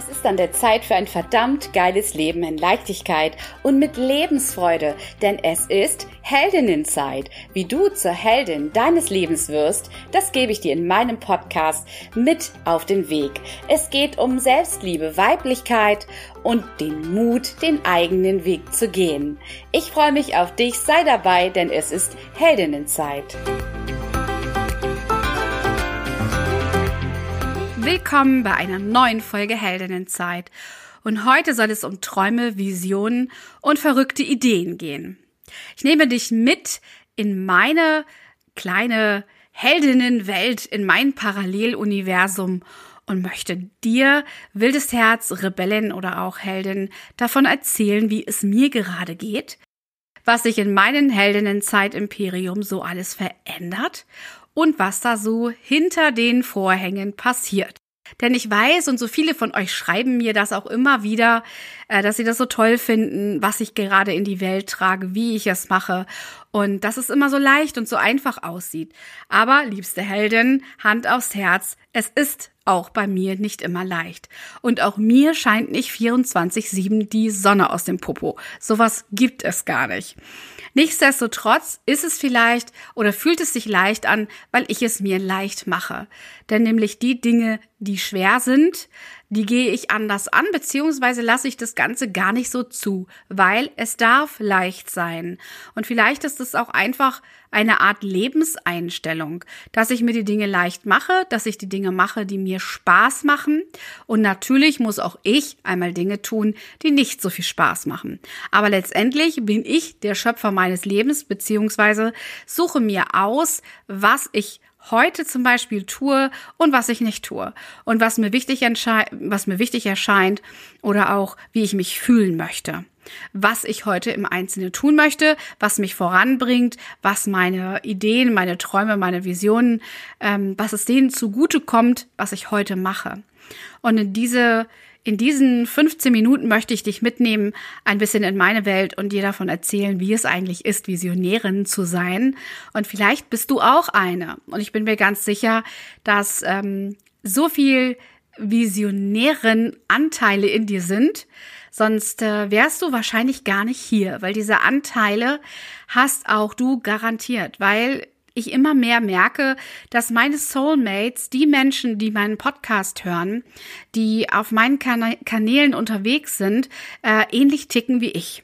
Es ist an der Zeit für ein verdammt geiles Leben in Leichtigkeit und mit Lebensfreude, denn es ist Heldinnenzeit. Wie du zur Heldin deines Lebens wirst, das gebe ich dir in meinem Podcast mit auf den Weg. Es geht um Selbstliebe, Weiblichkeit und den Mut, den eigenen Weg zu gehen. Ich freue mich auf dich, sei dabei, denn es ist Heldinnenzeit. Willkommen bei einer neuen Folge Heldinnenzeit. Und heute soll es um Träume, Visionen und verrückte Ideen gehen. Ich nehme dich mit in meine kleine Heldinnenwelt, in mein Paralleluniversum und möchte dir, wildes Herz, Rebellin oder auch Heldin, davon erzählen, wie es mir gerade geht, was sich in meinen Heldinnenzeit-Imperium so alles verändert und was da so hinter den Vorhängen passiert. Denn ich weiß, und so viele von euch schreiben mir das auch immer wieder, äh, dass sie das so toll finden, was ich gerade in die Welt trage, wie ich es mache und dass es immer so leicht und so einfach aussieht. Aber, liebste Heldin, Hand aufs Herz, es ist auch bei mir nicht immer leicht. Und auch mir scheint nicht 24-7 die Sonne aus dem Popo. Sowas gibt es gar nicht. Nichtsdestotrotz ist es vielleicht oder fühlt es sich leicht an, weil ich es mir leicht mache. Denn nämlich die Dinge, die schwer sind, die gehe ich anders an, beziehungsweise lasse ich das Ganze gar nicht so zu, weil es darf leicht sein. Und vielleicht ist es auch einfach eine Art Lebenseinstellung, dass ich mir die Dinge leicht mache, dass ich die Dinge mache, die mir Spaß machen. Und natürlich muss auch ich einmal Dinge tun, die nicht so viel Spaß machen. Aber letztendlich bin ich der Schöpfer meines Lebens, beziehungsweise suche mir aus, was ich heute zum Beispiel tue und was ich nicht tue und was mir wichtig, was mir wichtig erscheint oder auch wie ich mich fühlen möchte. Was ich heute im Einzelnen tun möchte, was mich voranbringt, was meine Ideen, meine Träume, meine Visionen, ähm, was es denen zugute kommt, was ich heute mache. Und in diese in diesen 15 Minuten möchte ich dich mitnehmen, ein bisschen in meine Welt und dir davon erzählen, wie es eigentlich ist, Visionärin zu sein. Und vielleicht bist du auch eine. Und ich bin mir ganz sicher, dass ähm, so viel visionären Anteile in dir sind, sonst äh, wärst du wahrscheinlich gar nicht hier, weil diese Anteile hast auch du garantiert, weil ich immer mehr merke, dass meine Soulmates, die Menschen, die meinen Podcast hören, die auf meinen Kanälen unterwegs sind, äh, ähnlich ticken wie ich.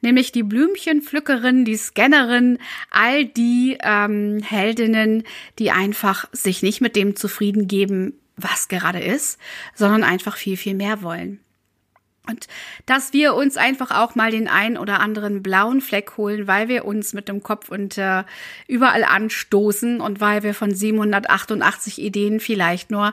Nämlich die Blümchenpflückerin, die Scannerin, all die ähm, Heldinnen, die einfach sich nicht mit dem zufrieden geben, was gerade ist, sondern einfach viel, viel mehr wollen. Und dass wir uns einfach auch mal den ein oder anderen blauen Fleck holen, weil wir uns mit dem Kopf und äh, überall anstoßen und weil wir von 788 Ideen vielleicht nur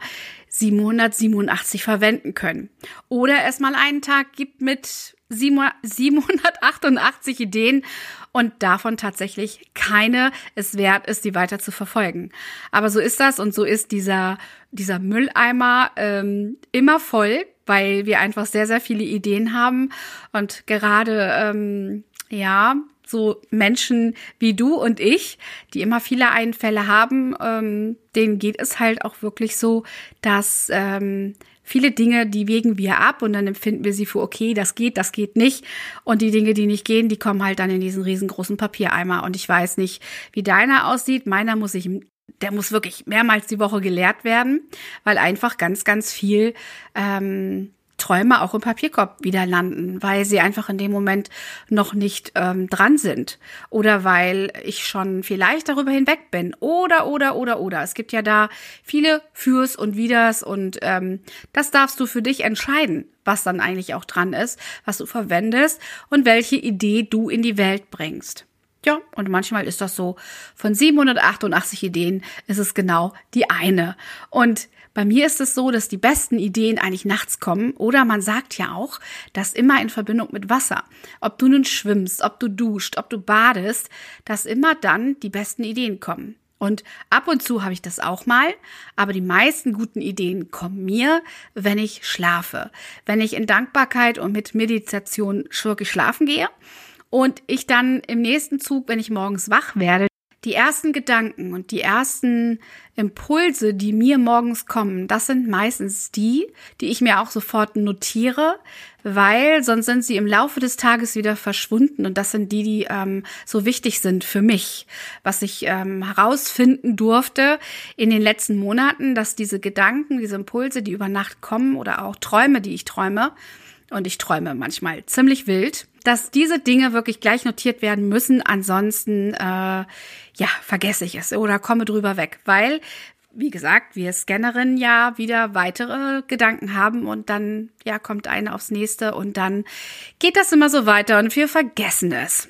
787 verwenden können. Oder es mal einen Tag gibt mit 788 Ideen und davon tatsächlich keine es wert ist, die weiter zu verfolgen. Aber so ist das und so ist dieser, dieser Mülleimer ähm, immer voll weil wir einfach sehr, sehr viele Ideen haben und gerade, ähm, ja, so Menschen wie du und ich, die immer viele Einfälle haben, ähm, denen geht es halt auch wirklich so, dass ähm, viele Dinge, die wägen wir ab und dann empfinden wir sie für okay, das geht, das geht nicht. Und die Dinge, die nicht gehen, die kommen halt dann in diesen riesengroßen Papiereimer. Und ich weiß nicht, wie deiner aussieht. Meiner muss ich der muss wirklich mehrmals die Woche gelehrt werden, weil einfach ganz, ganz viel ähm, Träume auch im Papierkorb wieder landen, weil sie einfach in dem Moment noch nicht ähm, dran sind oder weil ich schon vielleicht darüber hinweg bin oder oder oder oder. Es gibt ja da viele Fürs und Widers und ähm, das darfst du für dich entscheiden, was dann eigentlich auch dran ist, was du verwendest und welche Idee du in die Welt bringst. Ja, und manchmal ist das so. Von 788 Ideen ist es genau die eine. Und bei mir ist es so, dass die besten Ideen eigentlich nachts kommen oder man sagt ja auch, dass immer in Verbindung mit Wasser. Ob du nun schwimmst, ob du duscht, ob du badest, dass immer dann die besten Ideen kommen. Und ab und zu habe ich das auch mal, aber die meisten guten Ideen kommen mir, wenn ich schlafe. Wenn ich in Dankbarkeit und mit Meditation wirklich schlafen gehe und ich dann im nächsten Zug, wenn ich morgens wach werde, Die ersten Gedanken und die ersten Impulse, die mir morgens kommen, das sind meistens die, die ich mir auch sofort notiere, weil sonst sind sie im Laufe des Tages wieder verschwunden und das sind die, die ähm, so wichtig sind für mich. Was ich ähm, herausfinden durfte in den letzten Monaten, dass diese Gedanken, diese Impulse, die über Nacht kommen oder auch Träume, die ich träume, und ich träume manchmal ziemlich wild, dass diese Dinge wirklich gleich notiert werden müssen. Ansonsten, äh, ja, vergesse ich es oder komme drüber weg, weil wie gesagt, wir Scannerinnen ja wieder weitere Gedanken haben und dann, ja, kommt eine aufs nächste und dann geht das immer so weiter und wir vergessen es.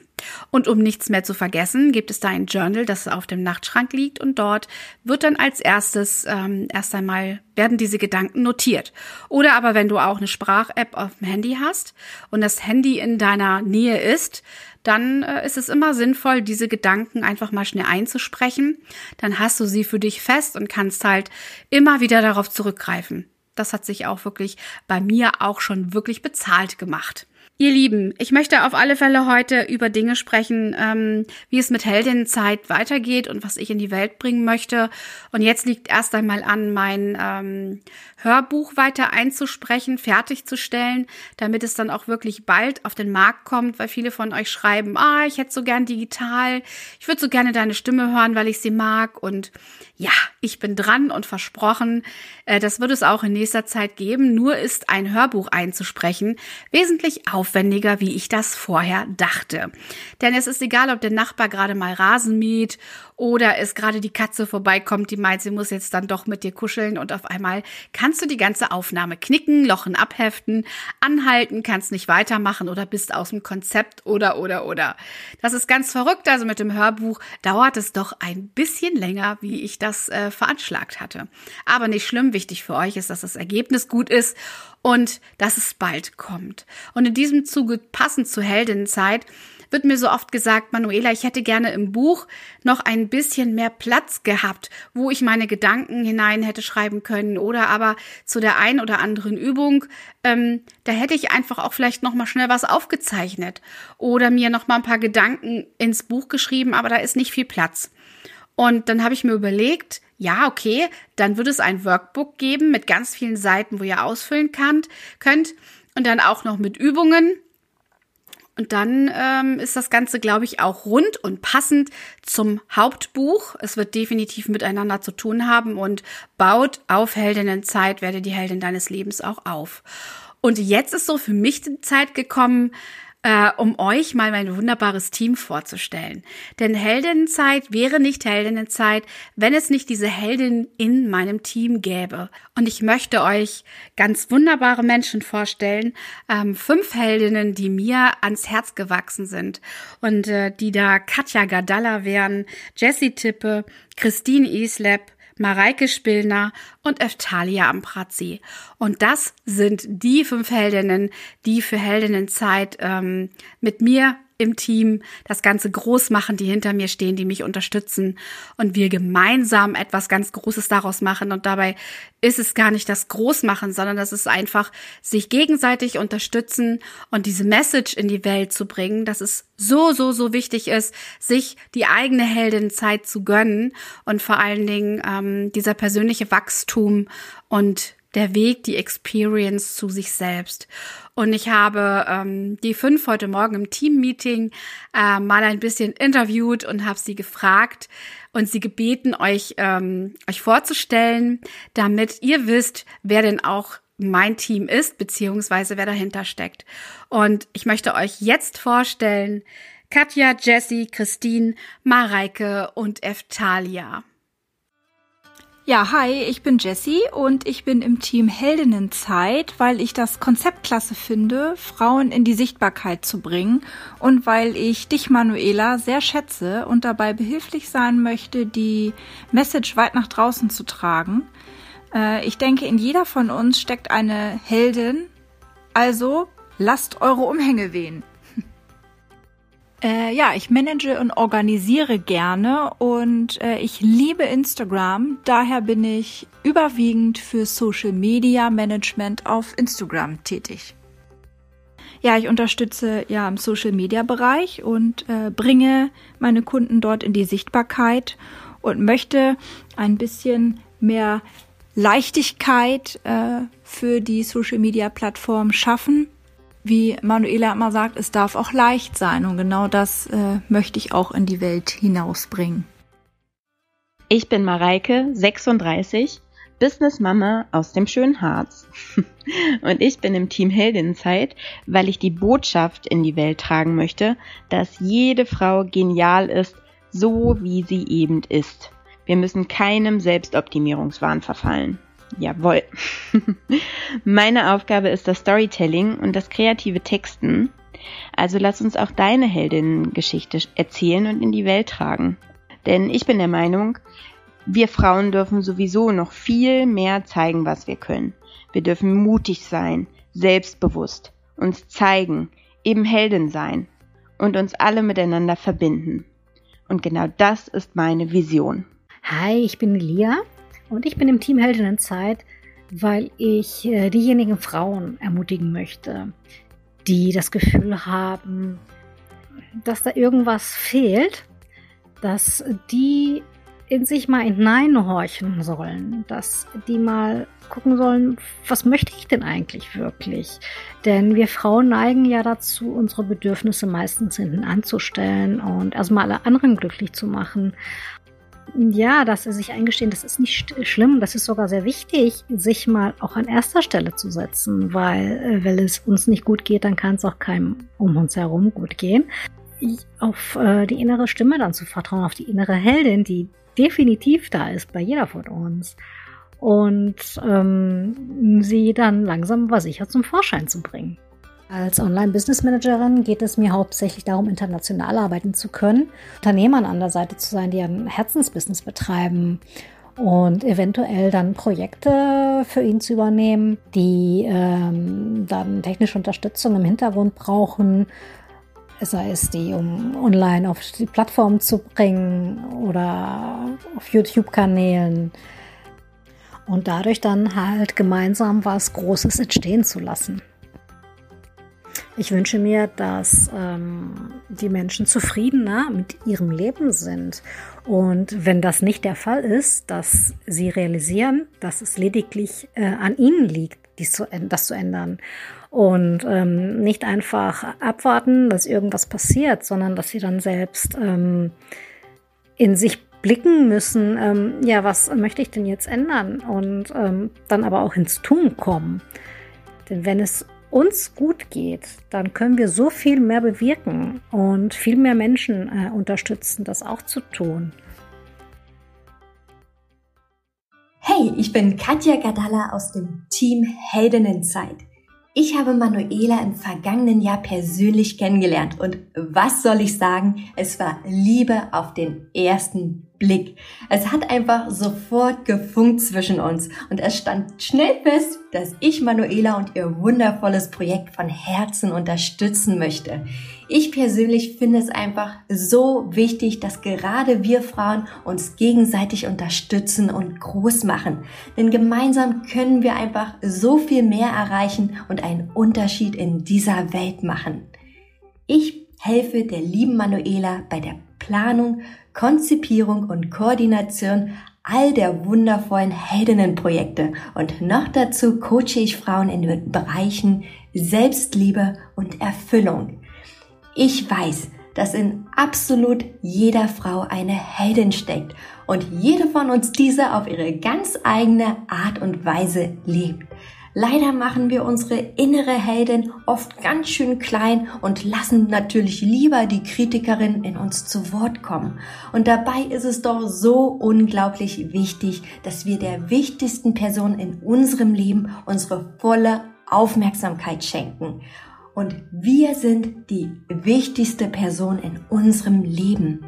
Und um nichts mehr zu vergessen, gibt es da ein Journal, das auf dem Nachtschrank liegt und dort wird dann als erstes ähm, erst einmal werden diese Gedanken notiert. Oder aber wenn du auch eine Sprach-App auf dem Handy hast und das Handy in deiner Nähe ist, dann äh, ist es immer sinnvoll, diese Gedanken einfach mal schnell einzusprechen. Dann hast du sie für dich fest und kannst halt immer wieder darauf zurückgreifen. Das hat sich auch wirklich bei mir auch schon wirklich bezahlt gemacht. Ihr Lieben, ich möchte auf alle Fälle heute über Dinge sprechen, ähm, wie es mit Heldinnenzeit weitergeht und was ich in die Welt bringen möchte. Und jetzt liegt erst einmal an, mein ähm, Hörbuch weiter einzusprechen, fertigzustellen, damit es dann auch wirklich bald auf den Markt kommt, weil viele von euch schreiben, ah, ich hätte so gern digital, ich würde so gerne deine Stimme hören, weil ich sie mag. Und ja, ich bin dran und versprochen, äh, das wird es auch in nächster Zeit geben. Nur ist ein Hörbuch einzusprechen wesentlich aufwendiger, wie ich das vorher dachte. Denn es ist egal, ob der Nachbar gerade mal Rasen mäht oder es gerade die Katze vorbeikommt, die meint, sie muss jetzt dann doch mit dir kuscheln und auf einmal kannst du die ganze Aufnahme knicken, Lochen abheften, anhalten, kannst nicht weitermachen oder bist aus dem Konzept oder oder oder. Das ist ganz verrückt. Also mit dem Hörbuch dauert es doch ein bisschen länger, wie ich das äh, veranschlagt hatte. Aber nicht schlimm. Wichtig für euch ist, dass das Ergebnis gut ist und dass es bald kommt. Und in diesem Zuge passend zur Heldinnenzeit wird mir so oft gesagt, Manuela, ich hätte gerne im Buch noch ein bisschen mehr Platz gehabt, wo ich meine Gedanken hinein hätte schreiben können oder aber zu der ein oder anderen Übung, ähm, da hätte ich einfach auch vielleicht noch mal schnell was aufgezeichnet oder mir noch mal ein paar Gedanken ins Buch geschrieben, aber da ist nicht viel Platz. Und dann habe ich mir überlegt, ja, okay, dann wird es ein Workbook geben mit ganz vielen Seiten, wo ihr ausfüllen könnt, könnt und dann auch noch mit Übungen und dann ähm, ist das Ganze, glaube ich, auch rund und passend zum Hauptbuch. Es wird definitiv miteinander zu tun haben und baut auf Heldinnenzeit, werde die Heldin deines Lebens auch auf. Und jetzt ist so für mich die Zeit gekommen, äh, um euch mal mein wunderbares Team vorzustellen. Denn Heldinnenzeit wäre nicht Heldinnenzeit, wenn es nicht diese Heldin in meinem Team gäbe. Und ich möchte euch ganz wunderbare Menschen vorstellen, ähm, fünf Heldinnen, die mir ans Herz gewachsen sind und äh, die da Katja Gardalla wären, Jessie Tippe, Christine Islep, Mareike Spillner und Eftalia Amprazi. Und das sind die fünf Heldinnen, die für Heldinnenzeit ähm, mit mir im Team das Ganze groß machen, die hinter mir stehen, die mich unterstützen und wir gemeinsam etwas ganz Großes daraus machen. Und dabei ist es gar nicht das Großmachen, sondern das ist einfach sich gegenseitig unterstützen und diese Message in die Welt zu bringen, dass es so, so, so wichtig ist, sich die eigene Heldenzeit zu gönnen und vor allen Dingen ähm, dieser persönliche Wachstum und der Weg, die Experience zu sich selbst. Und ich habe ähm, die fünf heute Morgen im Team-Meeting äh, mal ein bisschen interviewt und habe sie gefragt und sie gebeten, euch, ähm, euch vorzustellen, damit ihr wisst, wer denn auch mein Team ist, beziehungsweise wer dahinter steckt. Und ich möchte euch jetzt vorstellen, Katja, Jessie, Christine, Mareike und Eftalia. Ja, hi, ich bin Jessie und ich bin im Team Heldinnenzeit, weil ich das Konzept klasse finde, Frauen in die Sichtbarkeit zu bringen und weil ich dich, Manuela, sehr schätze und dabei behilflich sein möchte, die Message weit nach draußen zu tragen. Äh, ich denke, in jeder von uns steckt eine Heldin, also lasst eure Umhänge wehen. Äh, ja, ich manage und organisiere gerne und äh, ich liebe Instagram. Daher bin ich überwiegend für Social Media Management auf Instagram tätig. Ja, ich unterstütze ja im Social Media Bereich und äh, bringe meine Kunden dort in die Sichtbarkeit und möchte ein bisschen mehr Leichtigkeit äh, für die Social Media Plattform schaffen. Wie Manuela immer sagt, es darf auch leicht sein und genau das äh, möchte ich auch in die Welt hinausbringen. Ich bin Mareike, 36, Business Mama aus dem schönen Harz. Und ich bin im Team Heldinnenzeit, weil ich die Botschaft in die Welt tragen möchte, dass jede Frau genial ist, so wie sie eben ist. Wir müssen keinem Selbstoptimierungswahn verfallen. Jawohl. Meine Aufgabe ist das Storytelling und das kreative Texten. Also lass uns auch deine Heldinnengeschichte erzählen und in die Welt tragen. Denn ich bin der Meinung, wir Frauen dürfen sowieso noch viel mehr zeigen, was wir können. Wir dürfen mutig sein, selbstbewusst, uns zeigen, eben Heldin sein und uns alle miteinander verbinden. Und genau das ist meine Vision. Hi, ich bin Lia und ich bin im Team Heldinnenzeit, weil ich äh, diejenigen Frauen ermutigen möchte, die das Gefühl haben, dass da irgendwas fehlt, dass die in sich mal hineinhorchen sollen, dass die mal gucken sollen, was möchte ich denn eigentlich wirklich? Denn wir Frauen neigen ja dazu, unsere Bedürfnisse meistens hinten anzustellen und erstmal alle anderen glücklich zu machen. Ja, dass sie sich eingestehen, das ist nicht schlimm, das ist sogar sehr wichtig, sich mal auch an erster Stelle zu setzen, weil äh, wenn es uns nicht gut geht, dann kann es auch keinem um uns herum gut gehen auf äh, die innere Stimme dann zu vertrauen, auf die innere Heldin, die definitiv da ist bei jeder von uns. Und ähm, sie dann langsam aber sicher zum Vorschein zu bringen. Als Online-Business-Managerin geht es mir hauptsächlich darum, international arbeiten zu können, Unternehmern an der Seite zu sein, die ein Herzensbusiness betreiben und eventuell dann Projekte für ihn zu übernehmen, die ähm, dann technische Unterstützung im Hintergrund brauchen sei es die, um online auf die Plattform zu bringen oder auf YouTube-Kanälen und dadurch dann halt gemeinsam was Großes entstehen zu lassen. Ich wünsche mir, dass ähm, die Menschen zufriedener mit ihrem Leben sind. Und wenn das nicht der Fall ist, dass sie realisieren, dass es lediglich äh, an ihnen liegt, dies zu, das zu ändern. Und ähm, nicht einfach abwarten, dass irgendwas passiert, sondern dass sie dann selbst ähm, in sich blicken müssen, ähm, ja, was möchte ich denn jetzt ändern? Und ähm, dann aber auch ins Tun kommen. Denn wenn es uns gut geht, dann können wir so viel mehr bewirken und viel mehr Menschen äh, unterstützen, das auch zu tun. Hey, ich bin Katja Gadalla aus dem Team Heldinnenzeit. Ich habe Manuela im vergangenen Jahr persönlich kennengelernt und was soll ich sagen? Es war Liebe auf den ersten Blick. Es hat einfach sofort gefunkt zwischen uns und es stand schnell fest, dass ich Manuela und ihr wundervolles Projekt von Herzen unterstützen möchte. Ich persönlich finde es einfach so wichtig, dass gerade wir Frauen uns gegenseitig unterstützen und groß machen. Denn gemeinsam können wir einfach so viel mehr erreichen und einen Unterschied in dieser Welt machen. Ich helfe der lieben Manuela bei der Planung, Konzipierung und Koordination all der wundervollen Heldinnenprojekte und noch dazu coache ich Frauen in den Bereichen Selbstliebe und Erfüllung. Ich weiß, dass in absolut jeder Frau eine Heldin steckt und jede von uns diese auf ihre ganz eigene Art und Weise lebt. Leider machen wir unsere innere Heldin oft ganz schön klein und lassen natürlich lieber die Kritikerin in uns zu Wort kommen. Und dabei ist es doch so unglaublich wichtig, dass wir der wichtigsten Person in unserem Leben unsere volle Aufmerksamkeit schenken. Und wir sind die wichtigste Person in unserem Leben.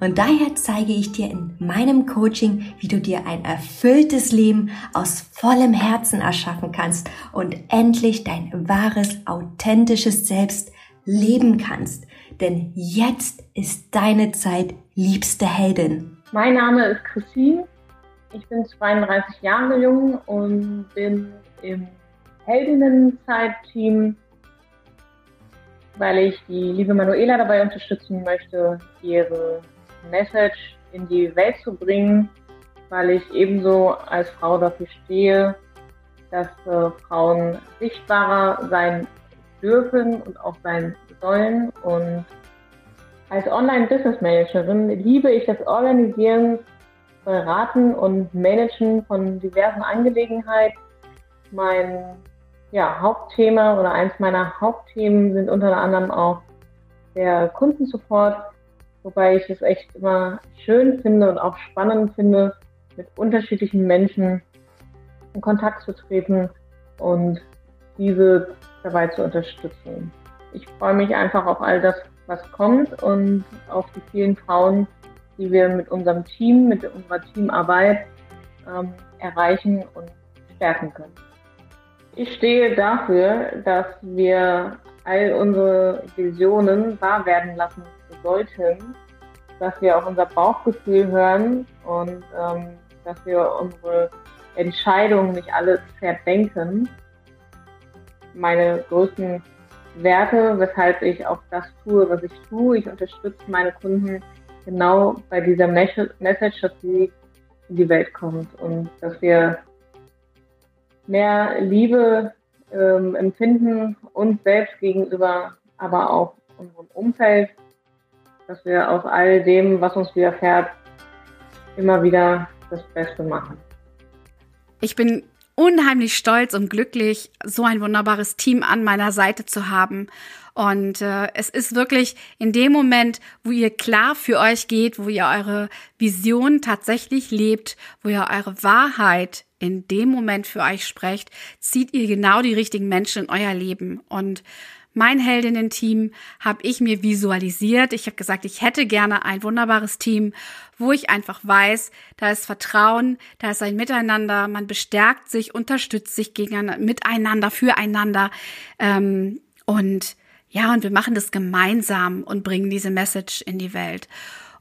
Und daher zeige ich dir in meinem Coaching, wie du dir ein erfülltes Leben aus vollem Herzen erschaffen kannst und endlich dein wahres, authentisches Selbst leben kannst. Denn jetzt ist deine Zeit, liebste Heldin. Mein Name ist Christine. Ich bin 32 Jahre jung und bin im Heldinnenzeit-Team weil ich die liebe Manuela dabei unterstützen möchte, ihre Message in die Welt zu bringen, weil ich ebenso als Frau dafür stehe, dass äh, Frauen sichtbarer sein dürfen und auch sein sollen. Und als Online-Business-Managerin liebe ich das Organisieren, Beraten und Managen von diversen Angelegenheiten. Mein ja, Hauptthema oder eins meiner Hauptthemen sind unter anderem auch der Kundensupport, wobei ich es echt immer schön finde und auch spannend finde, mit unterschiedlichen Menschen in Kontakt zu treten und diese dabei zu unterstützen. Ich freue mich einfach auf all das, was kommt und auf die vielen Frauen, die wir mit unserem Team, mit unserer Teamarbeit ähm, erreichen und stärken können. Ich stehe dafür, dass wir all unsere Visionen wahr werden lassen sollten, dass wir auf unser Bauchgefühl hören und ähm, dass wir unsere Entscheidungen nicht alle verdenken. Meine größten Werte, weshalb ich auch das tue, was ich tue. Ich unterstütze meine Kunden genau bei dieser Message, dass sie in die Welt kommt und dass wir mehr Liebe ähm, empfinden uns selbst gegenüber, aber auch unserem Umfeld, dass wir aus all dem, was uns widerfährt, immer wieder das Beste machen. Ich bin unheimlich stolz und glücklich, so ein wunderbares Team an meiner Seite zu haben. Und äh, es ist wirklich in dem Moment, wo ihr klar für euch geht, wo ihr eure Vision tatsächlich lebt, wo ihr eure Wahrheit in dem Moment für euch sprecht, zieht ihr genau die richtigen Menschen in euer Leben. Und mein Heldinnen-Team habe ich mir visualisiert. Ich habe gesagt, ich hätte gerne ein wunderbares Team, wo ich einfach weiß, da ist Vertrauen, da ist ein Miteinander, man bestärkt sich, unterstützt sich gegeneinander, miteinander, füreinander. Ähm, und ja, und wir machen das gemeinsam und bringen diese Message in die Welt.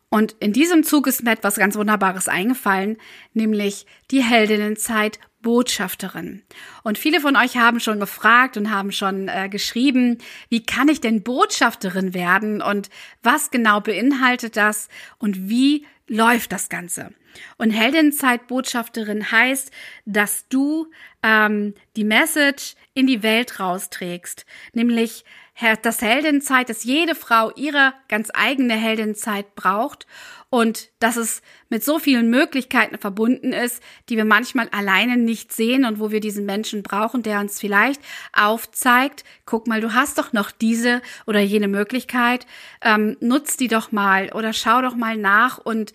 Und in diesem Zug ist mir etwas ganz Wunderbares eingefallen, nämlich die Heldinnenzeit Botschafterin. Und viele von euch haben schon gefragt und haben schon äh, geschrieben, wie kann ich denn Botschafterin werden und was genau beinhaltet das und wie läuft das Ganze? Und Heldinnenzeit-Botschafterin heißt, dass du ähm, die Message in die Welt rausträgst, nämlich das Heldenzeit, dass jede Frau ihre ganz eigene Heldenzeit braucht und dass es mit so vielen Möglichkeiten verbunden ist, die wir manchmal alleine nicht sehen und wo wir diesen Menschen brauchen, der uns vielleicht aufzeigt, guck mal, du hast doch noch diese oder jene Möglichkeit, ähm, nutz die doch mal oder schau doch mal nach und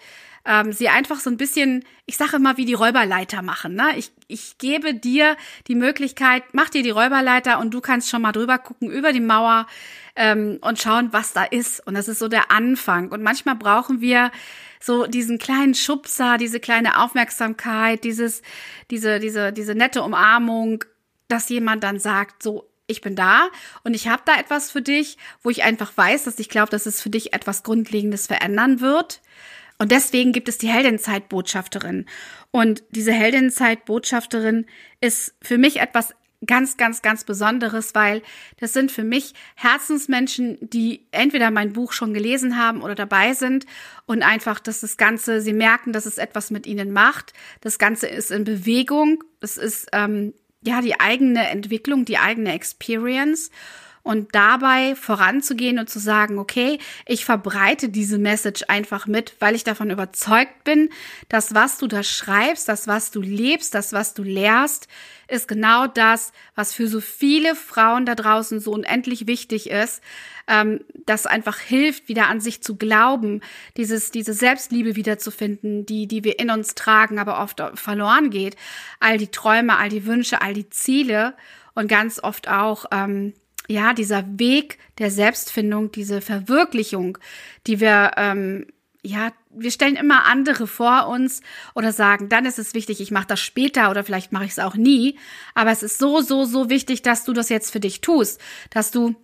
ähm, sie einfach so ein bisschen, ich sage immer, wie die Räuberleiter machen. Ne? Ich, ich gebe dir die Möglichkeit, mach dir die Räuberleiter und du kannst schon mal drüber gucken über die Mauer ähm, und schauen, was da ist. Und das ist so der Anfang. Und manchmal brauchen wir so diesen kleinen Schubser, diese kleine Aufmerksamkeit, dieses, diese, diese, diese nette Umarmung, dass jemand dann sagt, so, ich bin da und ich habe da etwas für dich, wo ich einfach weiß, dass ich glaube, dass es für dich etwas Grundlegendes verändern wird. Und deswegen gibt es die Heldenzeitbotschafterin. Und diese Heldenzeitbotschafterin ist für mich etwas ganz, ganz, ganz Besonderes, weil das sind für mich Herzensmenschen, die entweder mein Buch schon gelesen haben oder dabei sind und einfach, dass das Ganze, sie merken, dass es etwas mit ihnen macht. Das Ganze ist in Bewegung. Es ist ähm, ja die eigene Entwicklung, die eigene Experience und dabei voranzugehen und zu sagen, okay, ich verbreite diese Message einfach mit, weil ich davon überzeugt bin, dass was du da schreibst, das was du lebst, das was du lehrst, ist genau das, was für so viele Frauen da draußen so unendlich wichtig ist, ähm, das einfach hilft, wieder an sich zu glauben, dieses, diese Selbstliebe wiederzufinden, die, die wir in uns tragen, aber oft verloren geht. All die Träume, all die Wünsche, all die Ziele und ganz oft auch, ähm, ja, dieser Weg der Selbstfindung, diese Verwirklichung, die wir, ähm, ja, wir stellen immer andere vor uns oder sagen, dann ist es wichtig, ich mache das später oder vielleicht mache ich es auch nie. Aber es ist so, so, so wichtig, dass du das jetzt für dich tust, dass du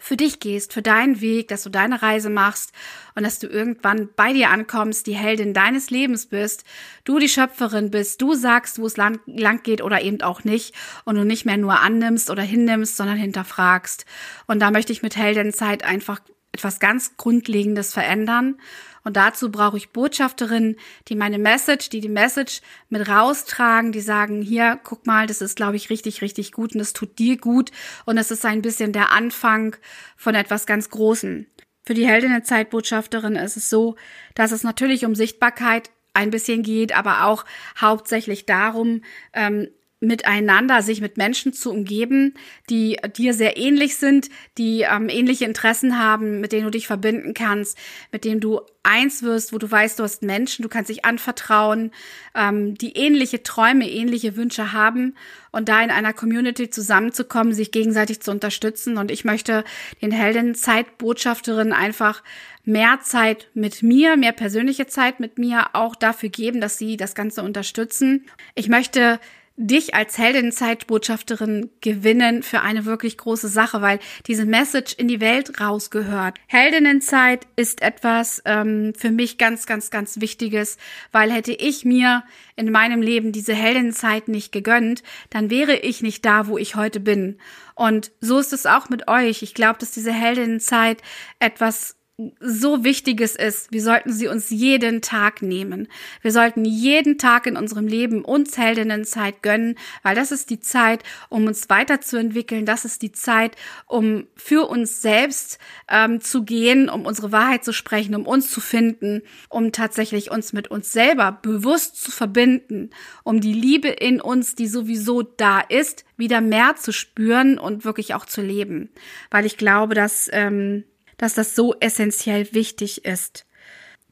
für dich gehst, für deinen Weg, dass du deine Reise machst und dass du irgendwann bei dir ankommst, die Heldin deines Lebens bist, du die Schöpferin bist, du sagst, wo es lang, lang geht oder eben auch nicht und du nicht mehr nur annimmst oder hinnimmst, sondern hinterfragst. Und da möchte ich mit Heldenzeit einfach etwas ganz Grundlegendes verändern und dazu brauche ich Botschafterinnen, die meine Message, die die Message mit raustragen, die sagen, hier, guck mal, das ist, glaube ich, richtig, richtig gut und das tut dir gut und es ist ein bisschen der Anfang von etwas ganz Großem. Für die Heldinnen Zeitbotschafterin ist es so, dass es natürlich um Sichtbarkeit ein bisschen geht, aber auch hauptsächlich darum, ähm, miteinander, sich mit Menschen zu umgeben, die dir sehr ähnlich sind, die ähm, ähnliche Interessen haben, mit denen du dich verbinden kannst, mit denen du eins wirst, wo du weißt, du hast Menschen, du kannst dich anvertrauen, ähm, die ähnliche Träume, ähnliche Wünsche haben und da in einer Community zusammenzukommen, sich gegenseitig zu unterstützen. Und ich möchte den Helden Zeitbotschafterinnen einfach mehr Zeit mit mir, mehr persönliche Zeit mit mir auch dafür geben, dass sie das Ganze unterstützen. Ich möchte dich als Heldinnenzeitbotschafterin gewinnen für eine wirklich große Sache, weil diese Message in die Welt rausgehört. Heldinnenzeit ist etwas ähm, für mich ganz, ganz, ganz Wichtiges, weil hätte ich mir in meinem Leben diese Heldinnenzeit nicht gegönnt, dann wäre ich nicht da, wo ich heute bin. Und so ist es auch mit euch. Ich glaube, dass diese Heldinnenzeit etwas so Wichtiges ist, wir sollten sie uns jeden Tag nehmen. Wir sollten jeden Tag in unserem Leben uns Heldinnenzeit gönnen, weil das ist die Zeit, um uns weiterzuentwickeln. Das ist die Zeit, um für uns selbst ähm, zu gehen, um unsere Wahrheit zu sprechen, um uns zu finden, um tatsächlich uns mit uns selber bewusst zu verbinden, um die Liebe in uns, die sowieso da ist, wieder mehr zu spüren und wirklich auch zu leben. Weil ich glaube, dass ähm, dass das so essentiell wichtig ist.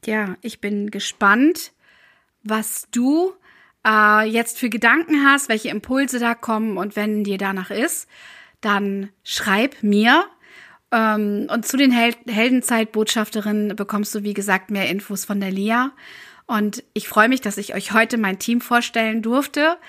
Ja, ich bin gespannt, was du äh, jetzt für Gedanken hast, welche Impulse da kommen und wenn dir danach ist, dann schreib mir. Ähm, und zu den Hel Heldenzeitbotschafterinnen bekommst du, wie gesagt, mehr Infos von der Lia. Und ich freue mich, dass ich euch heute mein Team vorstellen durfte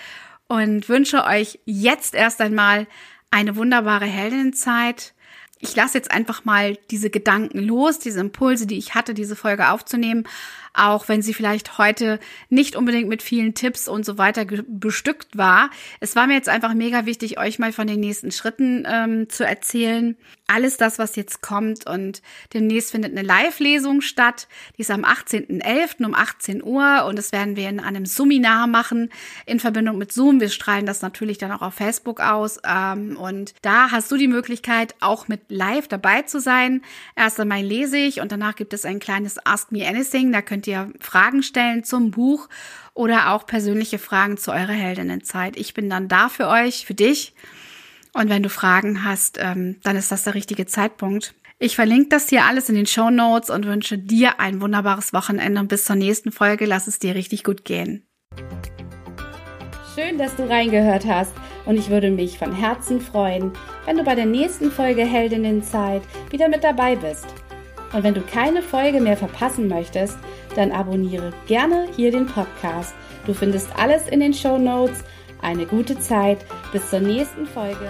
und wünsche euch jetzt erst einmal eine wunderbare Heldenzeit ich lasse jetzt einfach mal diese Gedanken los, diese Impulse, die ich hatte, diese Folge aufzunehmen auch wenn sie vielleicht heute nicht unbedingt mit vielen Tipps und so weiter bestückt war. Es war mir jetzt einfach mega wichtig, euch mal von den nächsten Schritten ähm, zu erzählen. Alles das, was jetzt kommt und demnächst findet eine Live-Lesung statt. Die ist am 18.11. um 18 Uhr und das werden wir in einem Seminar machen in Verbindung mit Zoom. Wir strahlen das natürlich dann auch auf Facebook aus ähm, und da hast du die Möglichkeit, auch mit live dabei zu sein. Erst einmal lese ich und danach gibt es ein kleines Ask Me Anything. Da könnt ihr Fragen stellen zum Buch oder auch persönliche Fragen zu eurer Heldinnenzeit. Ich bin dann da für euch, für dich. Und wenn du Fragen hast, ähm, dann ist das der richtige Zeitpunkt. Ich verlinke das hier alles in den Show Notes und wünsche dir ein wunderbares Wochenende und bis zur nächsten Folge. Lass es dir richtig gut gehen. Schön, dass du reingehört hast und ich würde mich von Herzen freuen, wenn du bei der nächsten Folge Heldinnenzeit wieder mit dabei bist. Und wenn du keine Folge mehr verpassen möchtest, dann abonniere gerne hier den Podcast. Du findest alles in den Show Notes. Eine gute Zeit. Bis zur nächsten Folge.